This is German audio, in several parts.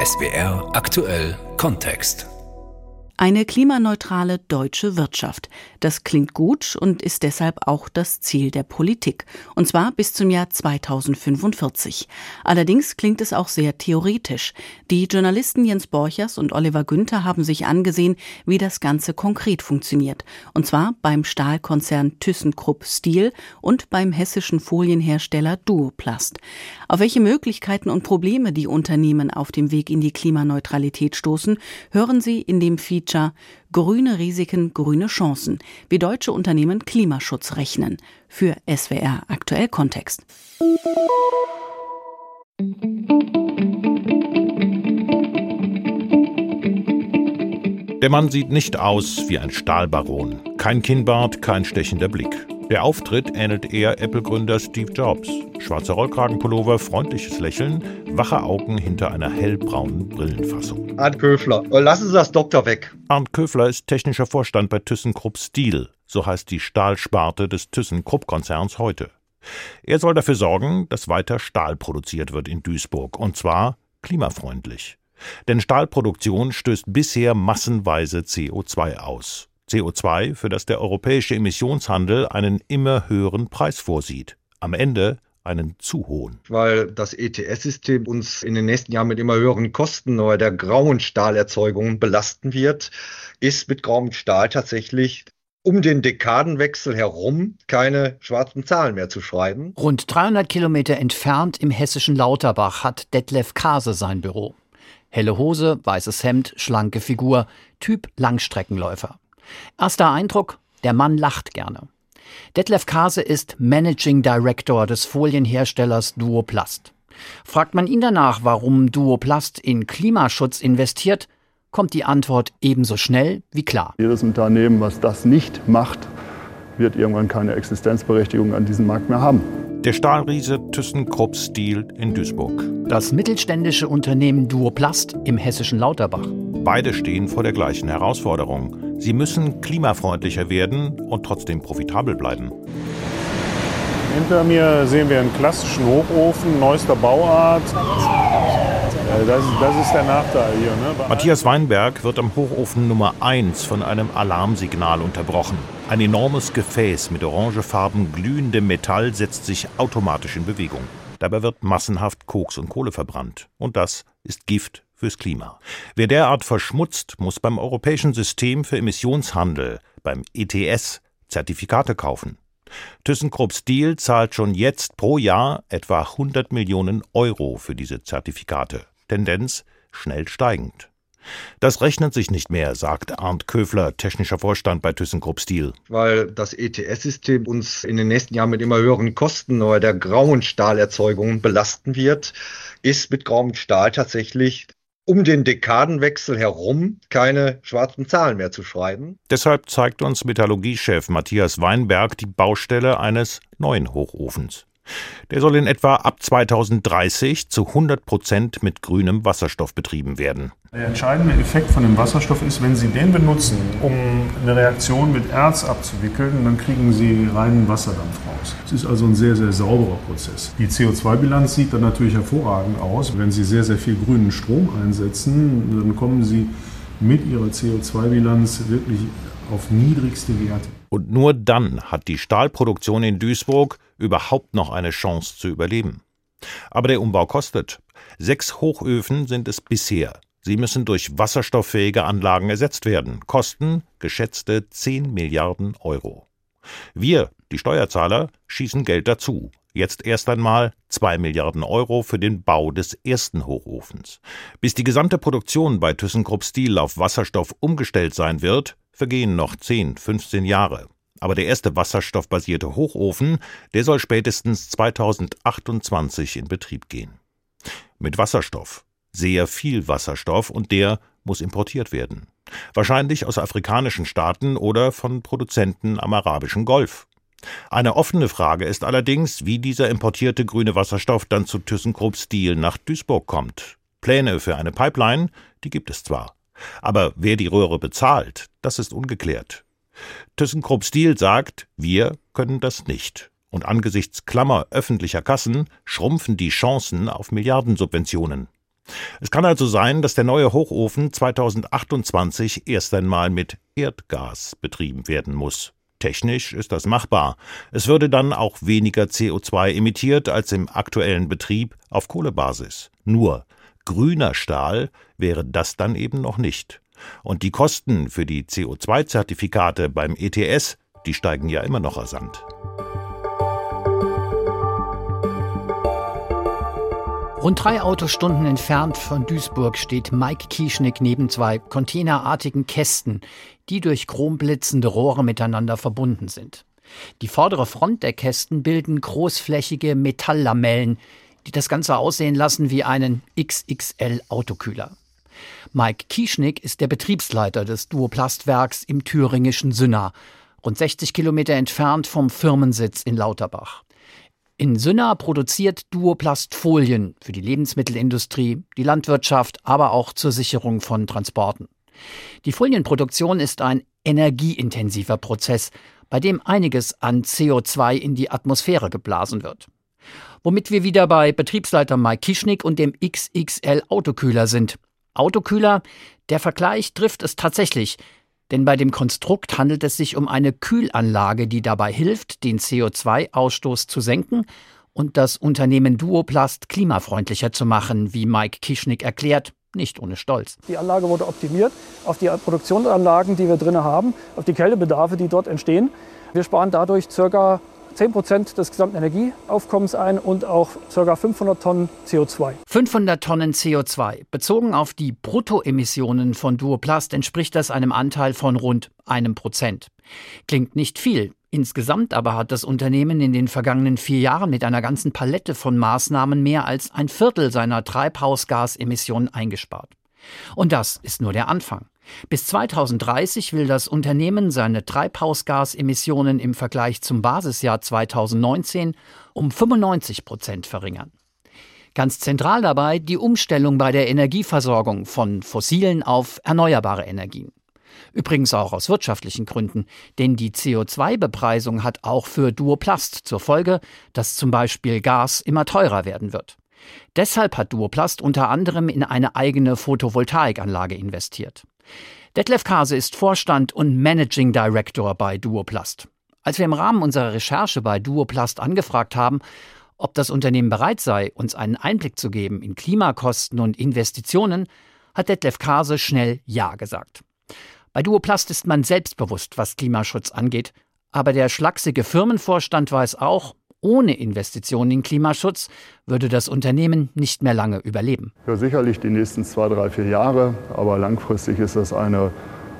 SBR aktuell Kontext. Eine klimaneutrale deutsche Wirtschaft. Das klingt gut und ist deshalb auch das Ziel der Politik. Und zwar bis zum Jahr 2045. Allerdings klingt es auch sehr theoretisch. Die Journalisten Jens Borchers und Oliver Günther haben sich angesehen, wie das Ganze konkret funktioniert. Und zwar beim Stahlkonzern ThyssenKrupp Steel und beim hessischen Folienhersteller Duoplast. Auf welche Möglichkeiten und Probleme die Unternehmen auf dem Weg in die Klimaneutralität stoßen, hören Sie in dem Feature Grüne Risiken, grüne Chancen, wie deutsche Unternehmen Klimaschutz rechnen für SWR Aktuell Kontext. Der Mann sieht nicht aus wie ein Stahlbaron. Kein Kinnbart, kein stechender Blick. Der Auftritt ähnelt eher Apple-Gründer Steve Jobs. Schwarzer Rollkragenpullover, freundliches Lächeln, wache Augen hinter einer hellbraunen Brillenfassung. Arndt Köfler, lassen Sie das Doktor weg. Arndt Köfler ist technischer Vorstand bei ThyssenKrupp Steel. So heißt die Stahlsparte des ThyssenKrupp-Konzerns heute. Er soll dafür sorgen, dass weiter Stahl produziert wird in Duisburg. Und zwar klimafreundlich. Denn Stahlproduktion stößt bisher massenweise CO2 aus. CO2, für das der europäische Emissionshandel einen immer höheren Preis vorsieht. Am Ende einen zu hohen. Weil das ETS-System uns in den nächsten Jahren mit immer höheren Kosten oder der grauen Stahlerzeugung belasten wird, ist mit grauem Stahl tatsächlich um den Dekadenwechsel herum keine schwarzen Zahlen mehr zu schreiben. Rund 300 Kilometer entfernt im hessischen Lauterbach hat Detlef Kase sein Büro. Helle Hose, weißes Hemd, schlanke Figur, Typ Langstreckenläufer. Erster Eindruck, der Mann lacht gerne. Detlef Kase ist Managing Director des Folienherstellers Duoplast. Fragt man ihn danach, warum Duoplast in Klimaschutz investiert, kommt die Antwort ebenso schnell wie klar. Jedes Unternehmen, was das nicht macht, wird irgendwann keine Existenzberechtigung an diesem Markt mehr haben. Der Stahlriese ThyssenKrupp Steel in Duisburg. Das mittelständische Unternehmen Duoplast im hessischen Lauterbach. Beide stehen vor der gleichen Herausforderung. Sie müssen klimafreundlicher werden und trotzdem profitabel bleiben. Hinter mir sehen wir einen klassischen Hochofen, neuester Bauart. Äh, das, das ist der Nachteil hier. Ne? Matthias Weinberg wird am Hochofen Nummer 1 von einem Alarmsignal unterbrochen. Ein enormes Gefäß mit orangefarben glühendem Metall setzt sich automatisch in Bewegung. Dabei wird massenhaft Koks und Kohle verbrannt. Und das ist Gift fürs Klima. Wer derart verschmutzt, muss beim Europäischen System für Emissionshandel, beim ETS, Zertifikate kaufen. ThyssenKrupp Steel zahlt schon jetzt pro Jahr etwa 100 Millionen Euro für diese Zertifikate. Tendenz schnell steigend. Das rechnet sich nicht mehr, sagt Arndt Köfler, technischer Vorstand bei ThyssenKrupp Steel. Weil das ETS-System uns in den nächsten Jahren mit immer höheren Kosten oder der grauen Stahlerzeugung belasten wird, ist mit grauem Stahl tatsächlich um den Dekadenwechsel herum keine schwarzen Zahlen mehr zu schreiben. Deshalb zeigt uns Metallurgiechef Matthias Weinberg die Baustelle eines neuen Hochofens. Der soll in etwa ab 2030 zu 100 Prozent mit grünem Wasserstoff betrieben werden. Der entscheidende Effekt von dem Wasserstoff ist, wenn Sie den benutzen, um eine Reaktion mit Erz abzuwickeln, dann kriegen Sie reinen Wasserdampf raus. Es ist also ein sehr, sehr sauberer Prozess. Die CO2-Bilanz sieht dann natürlich hervorragend aus. Wenn Sie sehr, sehr viel grünen Strom einsetzen, dann kommen Sie mit Ihrer CO2-Bilanz wirklich auf niedrigste Werte. Und nur dann hat die Stahlproduktion in Duisburg überhaupt noch eine Chance zu überleben. Aber der Umbau kostet. Sechs Hochöfen sind es bisher. Sie müssen durch wasserstofffähige Anlagen ersetzt werden. Kosten geschätzte 10 Milliarden Euro. Wir, die Steuerzahler, schießen Geld dazu. Jetzt erst einmal 2 Milliarden Euro für den Bau des ersten Hochofens. Bis die gesamte Produktion bei ThyssenKrupp Steel auf Wasserstoff umgestellt sein wird, vergehen noch 10, 15 Jahre. Aber der erste wasserstoffbasierte Hochofen, der soll spätestens 2028 in Betrieb gehen. Mit Wasserstoff. Sehr viel Wasserstoff und der muss importiert werden. Wahrscheinlich aus afrikanischen Staaten oder von Produzenten am arabischen Golf. Eine offene Frage ist allerdings, wie dieser importierte grüne Wasserstoff dann zu ThyssenKrupp Steel nach Duisburg kommt. Pläne für eine Pipeline, die gibt es zwar. Aber wer die Röhre bezahlt, das ist ungeklärt. ThyssenKrupp Steel sagt, wir können das nicht. Und angesichts Klammer öffentlicher Kassen schrumpfen die Chancen auf Milliardensubventionen. Es kann also sein, dass der neue Hochofen 2028 erst einmal mit Erdgas betrieben werden muss. Technisch ist das machbar. Es würde dann auch weniger CO2 emittiert als im aktuellen Betrieb auf Kohlebasis. Nur grüner Stahl wäre das dann eben noch nicht. Und die Kosten für die CO2-Zertifikate beim ETS, die steigen ja immer noch rasant. Rund drei Autostunden entfernt von Duisburg steht Mike Kieschnick neben zwei containerartigen Kästen, die durch chromblitzende Rohre miteinander verbunden sind. Die vordere Front der Kästen bilden großflächige Metalllamellen, die das Ganze aussehen lassen wie einen XXL-Autokühler. Mike Kieschnick ist der Betriebsleiter des Duoplastwerks im thüringischen Sünna, rund 60 Kilometer entfernt vom Firmensitz in Lauterbach. In Sünna produziert Duoplast Folien für die Lebensmittelindustrie, die Landwirtschaft, aber auch zur Sicherung von Transporten. Die Folienproduktion ist ein energieintensiver Prozess, bei dem einiges an CO2 in die Atmosphäre geblasen wird. Womit wir wieder bei Betriebsleiter Mike Kischnick und dem XXL Autokühler sind. Autokühler, der Vergleich trifft es tatsächlich, denn bei dem Konstrukt handelt es sich um eine Kühlanlage, die dabei hilft, den CO2-Ausstoß zu senken und das Unternehmen Duoplast klimafreundlicher zu machen, wie Mike Kischnick erklärt, nicht ohne Stolz. Die Anlage wurde optimiert auf die Produktionsanlagen, die wir drin haben, auf die Kältebedarfe, die dort entstehen. Wir sparen dadurch ca. 10 Prozent des gesamten Energieaufkommens ein und auch ca. 500 Tonnen CO2. 500 Tonnen CO2. Bezogen auf die Bruttoemissionen von Duoplast entspricht das einem Anteil von rund einem Prozent. Klingt nicht viel. Insgesamt aber hat das Unternehmen in den vergangenen vier Jahren mit einer ganzen Palette von Maßnahmen mehr als ein Viertel seiner Treibhausgasemissionen eingespart. Und das ist nur der Anfang. Bis 2030 will das Unternehmen seine Treibhausgasemissionen im Vergleich zum Basisjahr 2019 um 95 Prozent verringern. Ganz zentral dabei die Umstellung bei der Energieversorgung von fossilen auf erneuerbare Energien. Übrigens auch aus wirtschaftlichen Gründen, denn die CO2-Bepreisung hat auch für Duoplast zur Folge, dass zum Beispiel Gas immer teurer werden wird. Deshalb hat Duoplast unter anderem in eine eigene Photovoltaikanlage investiert. Detlef Kase ist Vorstand und Managing Director bei Duoplast. Als wir im Rahmen unserer Recherche bei Duoplast angefragt haben, ob das Unternehmen bereit sei, uns einen Einblick zu geben in Klimakosten und Investitionen, hat Detlef Kase schnell Ja gesagt. Bei Duoplast ist man selbstbewusst, was Klimaschutz angeht, aber der schlachsige Firmenvorstand weiß auch, ohne Investitionen in Klimaschutz würde das Unternehmen nicht mehr lange überleben. Ja, sicherlich die nächsten zwei, drei, vier Jahre, aber langfristig ist das eine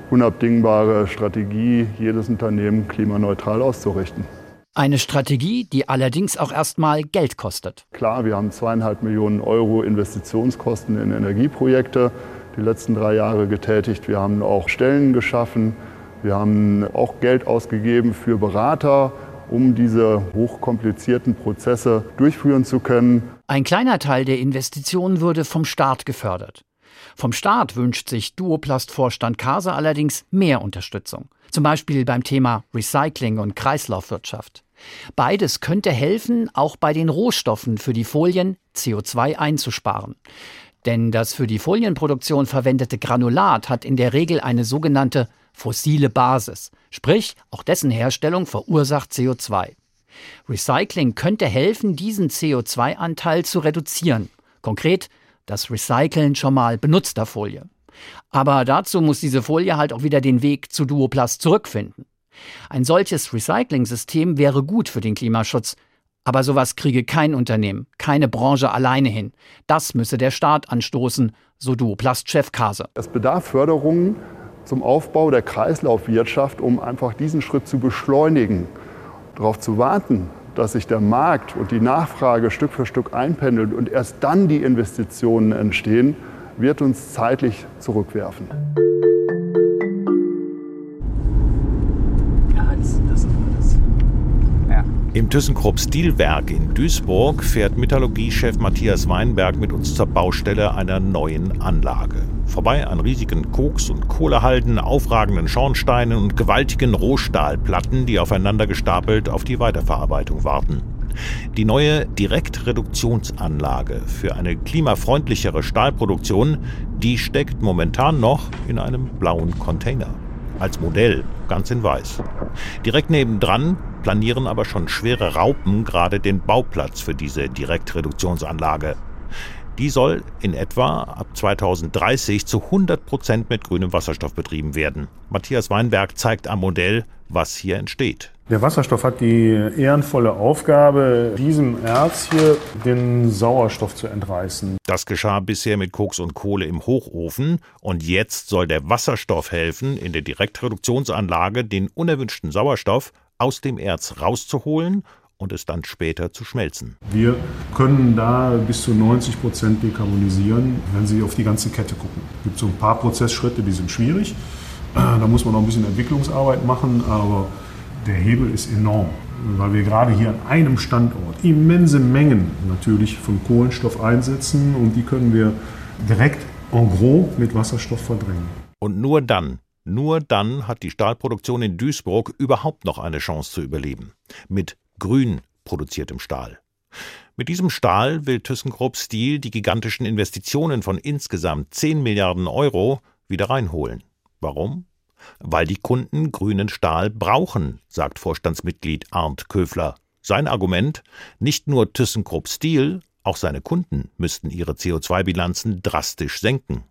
unabdingbare Strategie, jedes Unternehmen klimaneutral auszurichten. Eine Strategie, die allerdings auch erstmal Geld kostet. Klar, wir haben zweieinhalb Millionen Euro Investitionskosten in Energieprojekte die letzten drei Jahre getätigt. Wir haben auch Stellen geschaffen. Wir haben auch Geld ausgegeben für Berater, um diese hochkomplizierten Prozesse durchführen zu können. Ein kleiner Teil der Investitionen würde vom Staat gefördert. Vom Staat wünscht sich Duoplast-Vorstand Kase allerdings mehr Unterstützung. Zum Beispiel beim Thema Recycling und Kreislaufwirtschaft. Beides könnte helfen, auch bei den Rohstoffen für die Folien CO2 einzusparen. Denn das für die Folienproduktion verwendete Granulat hat in der Regel eine sogenannte fossile Basis, sprich auch dessen Herstellung verursacht CO2. Recycling könnte helfen, diesen CO2-Anteil zu reduzieren. Konkret das Recyceln schon mal benutzter Folie. Aber dazu muss diese Folie halt auch wieder den Weg zu Duoplast zurückfinden. Ein solches Recycling-System wäre gut für den Klimaschutz, aber sowas kriege kein Unternehmen, keine Branche alleine hin. Das müsse der Staat anstoßen, so Duoplast-Chef Kase. Es bedarf Förderungen zum Aufbau der Kreislaufwirtschaft, um einfach diesen Schritt zu beschleunigen. Darauf zu warten, dass sich der Markt und die Nachfrage Stück für Stück einpendelt und erst dann die Investitionen entstehen, wird uns zeitlich zurückwerfen. Im ThyssenKrupp Stilwerk in Duisburg fährt Metallurgiechef Matthias Weinberg mit uns zur Baustelle einer neuen Anlage. Vorbei an riesigen Koks- und Kohlehalden, aufragenden Schornsteinen und gewaltigen Rohstahlplatten, die aufeinander gestapelt auf die Weiterverarbeitung warten. Die neue Direktreduktionsanlage für eine klimafreundlichere Stahlproduktion, die steckt momentan noch in einem blauen Container. Als Modell, ganz in weiß. Direkt nebendran planieren aber schon schwere Raupen gerade den Bauplatz für diese Direktreduktionsanlage. Die soll in etwa ab 2030 zu 100 Prozent mit grünem Wasserstoff betrieben werden. Matthias Weinberg zeigt am Modell, was hier entsteht. Der Wasserstoff hat die ehrenvolle Aufgabe, diesem Erz hier den Sauerstoff zu entreißen. Das geschah bisher mit Koks und Kohle im Hochofen und jetzt soll der Wasserstoff helfen, in der Direktreduktionsanlage den unerwünschten Sauerstoff aus dem Erz rauszuholen und es dann später zu schmelzen. Wir können da bis zu 90 Prozent dekarbonisieren, wenn Sie auf die ganze Kette gucken. Es gibt so ein paar Prozessschritte, die sind schwierig. Da muss man noch ein bisschen Entwicklungsarbeit machen, aber der Hebel ist enorm, weil wir gerade hier an einem Standort immense Mengen natürlich von Kohlenstoff einsetzen und die können wir direkt en gros mit Wasserstoff verdrängen. Und nur dann, nur dann hat die Stahlproduktion in Duisburg überhaupt noch eine Chance zu überleben. Mit grün produziertem Stahl. Mit diesem Stahl will ThyssenKrupp Steel die gigantischen Investitionen von insgesamt 10 Milliarden Euro wieder reinholen. Warum? Weil die Kunden grünen Stahl brauchen, sagt Vorstandsmitglied Arndt Köfler. Sein Argument, nicht nur ThyssenKrupp Steel, auch seine Kunden müssten ihre CO2-Bilanzen drastisch senken.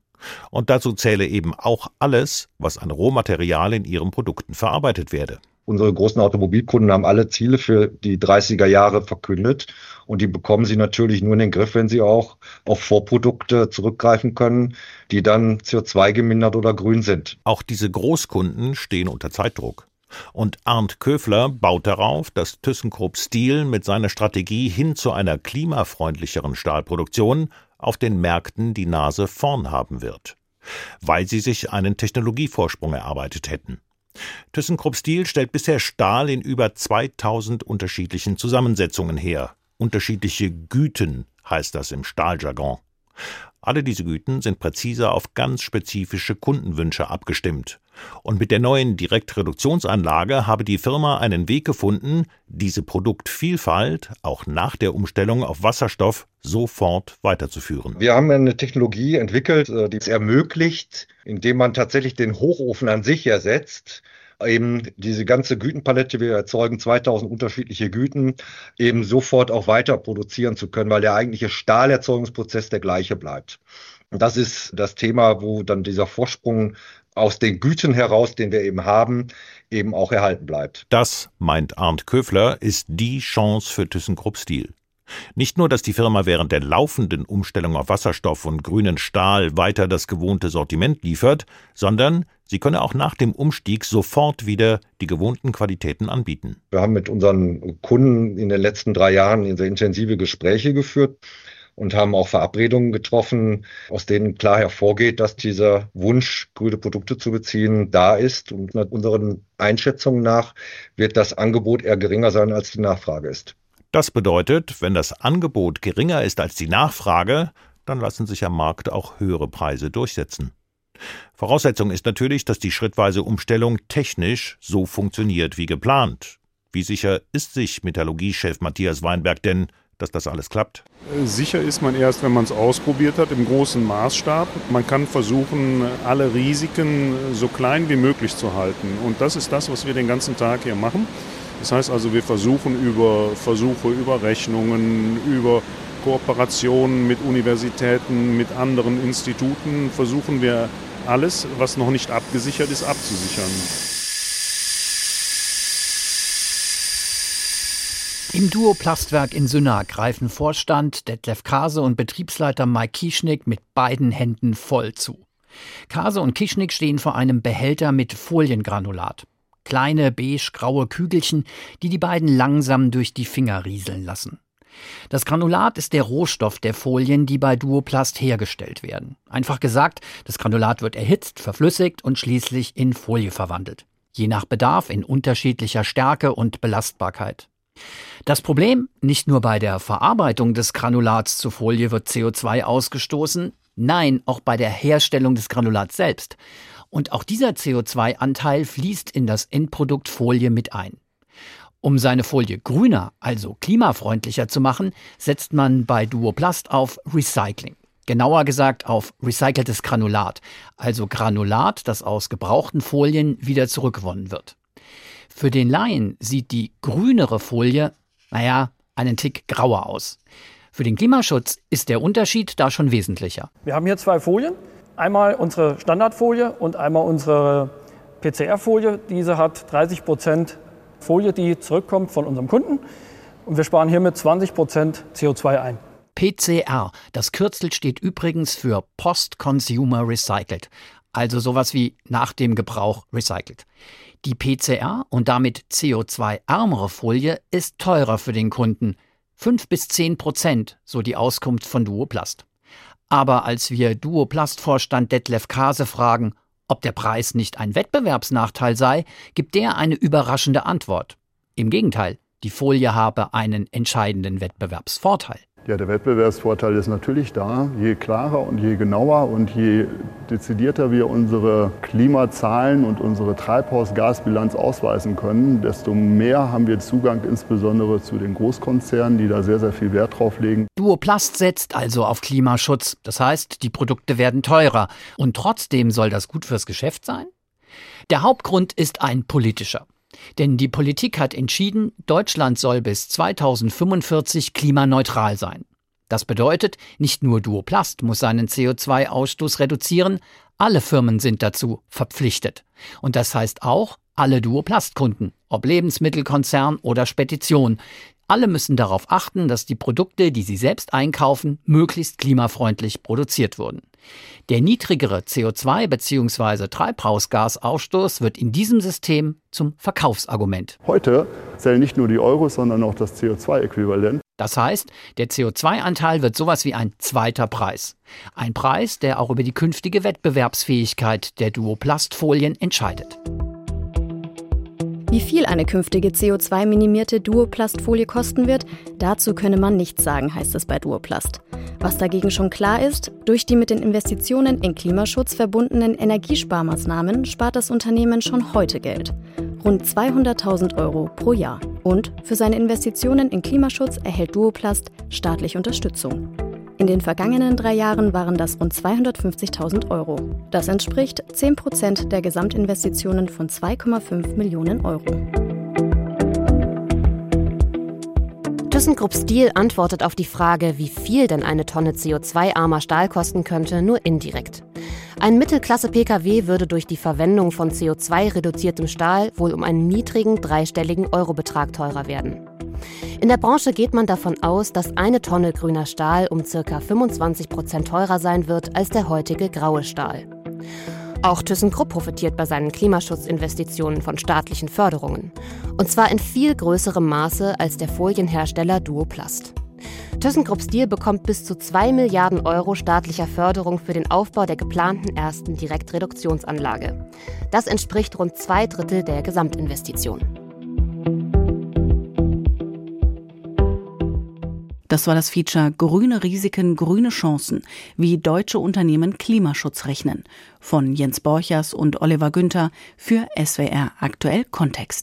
Und dazu zähle eben auch alles, was an Rohmaterial in ihren Produkten verarbeitet werde. Unsere großen Automobilkunden haben alle Ziele für die 30er Jahre verkündet und die bekommen sie natürlich nur in den Griff, wenn sie auch auf Vorprodukte zurückgreifen können, die dann CO2 gemindert oder grün sind. Auch diese Großkunden stehen unter Zeitdruck. Und Arndt Köfler baut darauf, dass ThyssenKrupp Steel mit seiner Strategie hin zu einer klimafreundlicheren Stahlproduktion auf den Märkten die Nase vorn haben wird, weil sie sich einen Technologievorsprung erarbeitet hätten. ThyssenKrupp Steel stellt bisher Stahl in über 2000 unterschiedlichen Zusammensetzungen her. Unterschiedliche Güten heißt das im Stahljargon. Alle diese Güten sind präziser auf ganz spezifische Kundenwünsche abgestimmt. Und mit der neuen Direktreduktionsanlage habe die Firma einen Weg gefunden, diese Produktvielfalt auch nach der Umstellung auf Wasserstoff sofort weiterzuführen. Wir haben eine Technologie entwickelt, äh, die es ermöglicht, indem man tatsächlich den Hochofen an sich ersetzt, eben diese ganze Gütenpalette, wir erzeugen 2000 unterschiedliche Güten, eben sofort auch weiter produzieren zu können, weil der eigentliche Stahlerzeugungsprozess der gleiche bleibt. Und das ist das Thema, wo dann dieser Vorsprung aus den Güten heraus, den wir eben haben, eben auch erhalten bleibt. Das, meint Arndt Köfler, ist die Chance für ThyssenKrupp Steel. Nicht nur, dass die Firma während der laufenden Umstellung auf Wasserstoff und grünen Stahl weiter das gewohnte Sortiment liefert, sondern sie könne auch nach dem Umstieg sofort wieder die gewohnten Qualitäten anbieten. Wir haben mit unseren Kunden in den letzten drei Jahren sehr intensive Gespräche geführt und haben auch Verabredungen getroffen, aus denen klar hervorgeht, dass dieser Wunsch, grüne Produkte zu beziehen, da ist. Und nach unseren Einschätzungen nach wird das Angebot eher geringer sein, als die Nachfrage ist. Das bedeutet, wenn das Angebot geringer ist als die Nachfrage, dann lassen sich am Markt auch höhere Preise durchsetzen. Voraussetzung ist natürlich, dass die schrittweise Umstellung technisch so funktioniert wie geplant. Wie sicher ist sich Metallurgiechef Matthias Weinberg denn, dass das alles klappt? Sicher ist man erst, wenn man es ausprobiert hat, im großen Maßstab. Man kann versuchen, alle Risiken so klein wie möglich zu halten. Und das ist das, was wir den ganzen Tag hier machen. Das heißt also, wir versuchen über Versuche, über Rechnungen, über Kooperationen mit Universitäten, mit anderen Instituten, versuchen wir alles, was noch nicht abgesichert ist, abzusichern. Im Duoplastwerk in Synag greifen Vorstand Detlef Kase und Betriebsleiter Mike Kieschnick mit beiden Händen voll zu. Kase und Kischnick stehen vor einem Behälter mit Foliengranulat. Kleine beige-graue Kügelchen, die die beiden langsam durch die Finger rieseln lassen. Das Granulat ist der Rohstoff der Folien, die bei Duoplast hergestellt werden. Einfach gesagt, das Granulat wird erhitzt, verflüssigt und schließlich in Folie verwandelt. Je nach Bedarf in unterschiedlicher Stärke und Belastbarkeit. Das Problem, nicht nur bei der Verarbeitung des Granulats zu Folie wird CO2 ausgestoßen, nein, auch bei der Herstellung des Granulats selbst. Und auch dieser CO2-Anteil fließt in das Endprodukt Folie mit ein. Um seine Folie grüner, also klimafreundlicher zu machen, setzt man bei Duoplast auf Recycling. Genauer gesagt auf recyceltes Granulat, also Granulat, das aus gebrauchten Folien wieder zurückgewonnen wird. Für den Laien sieht die grünere Folie, naja, einen Tick grauer aus. Für den Klimaschutz ist der Unterschied da schon wesentlicher. Wir haben hier zwei Folien. Einmal unsere Standardfolie und einmal unsere PCR-Folie. Diese hat 30 Prozent Folie, die zurückkommt von unserem Kunden. Und wir sparen hiermit 20 Prozent CO2 ein. PCR, das Kürzel steht übrigens für Post-Consumer Recycled, also sowas wie nach dem Gebrauch recycelt. Die PCR und damit CO2-ärmere Folie ist teurer für den Kunden. 5 bis 10 Prozent, so die Auskunft von Duoplast. Aber als wir Duoplast-Vorstand Detlef Kase fragen, ob der Preis nicht ein Wettbewerbsnachteil sei, gibt der eine überraschende Antwort. Im Gegenteil, die Folie habe einen entscheidenden Wettbewerbsvorteil. Ja, der Wettbewerbsvorteil ist natürlich da. Je klarer und je genauer und je dezidierter wir unsere Klimazahlen und unsere Treibhausgasbilanz ausweisen können, desto mehr haben wir Zugang insbesondere zu den Großkonzernen, die da sehr, sehr viel Wert drauf legen. Duoplast setzt also auf Klimaschutz. Das heißt, die Produkte werden teurer. Und trotzdem soll das gut fürs Geschäft sein? Der Hauptgrund ist ein politischer. Denn die Politik hat entschieden, Deutschland soll bis 2045 klimaneutral sein. Das bedeutet, nicht nur Duoplast muss seinen CO2-Ausstoß reduzieren, alle Firmen sind dazu verpflichtet. Und das heißt auch alle Duoplast-Kunden, ob Lebensmittelkonzern oder Spedition. Alle müssen darauf achten, dass die Produkte, die sie selbst einkaufen, möglichst klimafreundlich produziert wurden. Der niedrigere CO2 bzw. Treibhausgasausstoß wird in diesem System zum Verkaufsargument. Heute zählen nicht nur die Euros, sondern auch das CO2-Äquivalent. Das heißt, der CO2-Anteil wird sowas wie ein zweiter Preis. Ein Preis, der auch über die künftige Wettbewerbsfähigkeit der Duoplastfolien entscheidet. Wie viel eine künftige CO2-minimierte Duoplastfolie kosten wird, dazu könne man nichts sagen, heißt es bei Duoplast. Was dagegen schon klar ist, durch die mit den Investitionen in Klimaschutz verbundenen Energiesparmaßnahmen spart das Unternehmen schon heute Geld. Rund 200.000 Euro pro Jahr. Und für seine Investitionen in Klimaschutz erhält Duoplast staatliche Unterstützung. In den vergangenen drei Jahren waren das rund 250.000 Euro. Das entspricht 10 Prozent der Gesamtinvestitionen von 2,5 Millionen Euro. ThyssenKrupp Steel antwortet auf die Frage, wie viel denn eine Tonne CO2-armer Stahl kosten könnte, nur indirekt. Ein Mittelklasse-Pkw würde durch die Verwendung von CO2-reduziertem Stahl wohl um einen niedrigen dreistelligen Eurobetrag teurer werden. In der Branche geht man davon aus, dass eine Tonne grüner Stahl um ca. 25 Prozent teurer sein wird als der heutige graue Stahl. Auch ThyssenKrupp profitiert bei seinen Klimaschutzinvestitionen von staatlichen Förderungen. Und zwar in viel größerem Maße als der Folienhersteller Duoplast. ThyssenKrupp Steel bekommt bis zu 2 Milliarden Euro staatlicher Förderung für den Aufbau der geplanten ersten Direktreduktionsanlage. Das entspricht rund zwei Drittel der Gesamtinvestition. Das war das Feature Grüne Risiken, grüne Chancen, wie deutsche Unternehmen Klimaschutz rechnen von Jens Borchers und Oliver Günther für SWR Aktuell Kontext.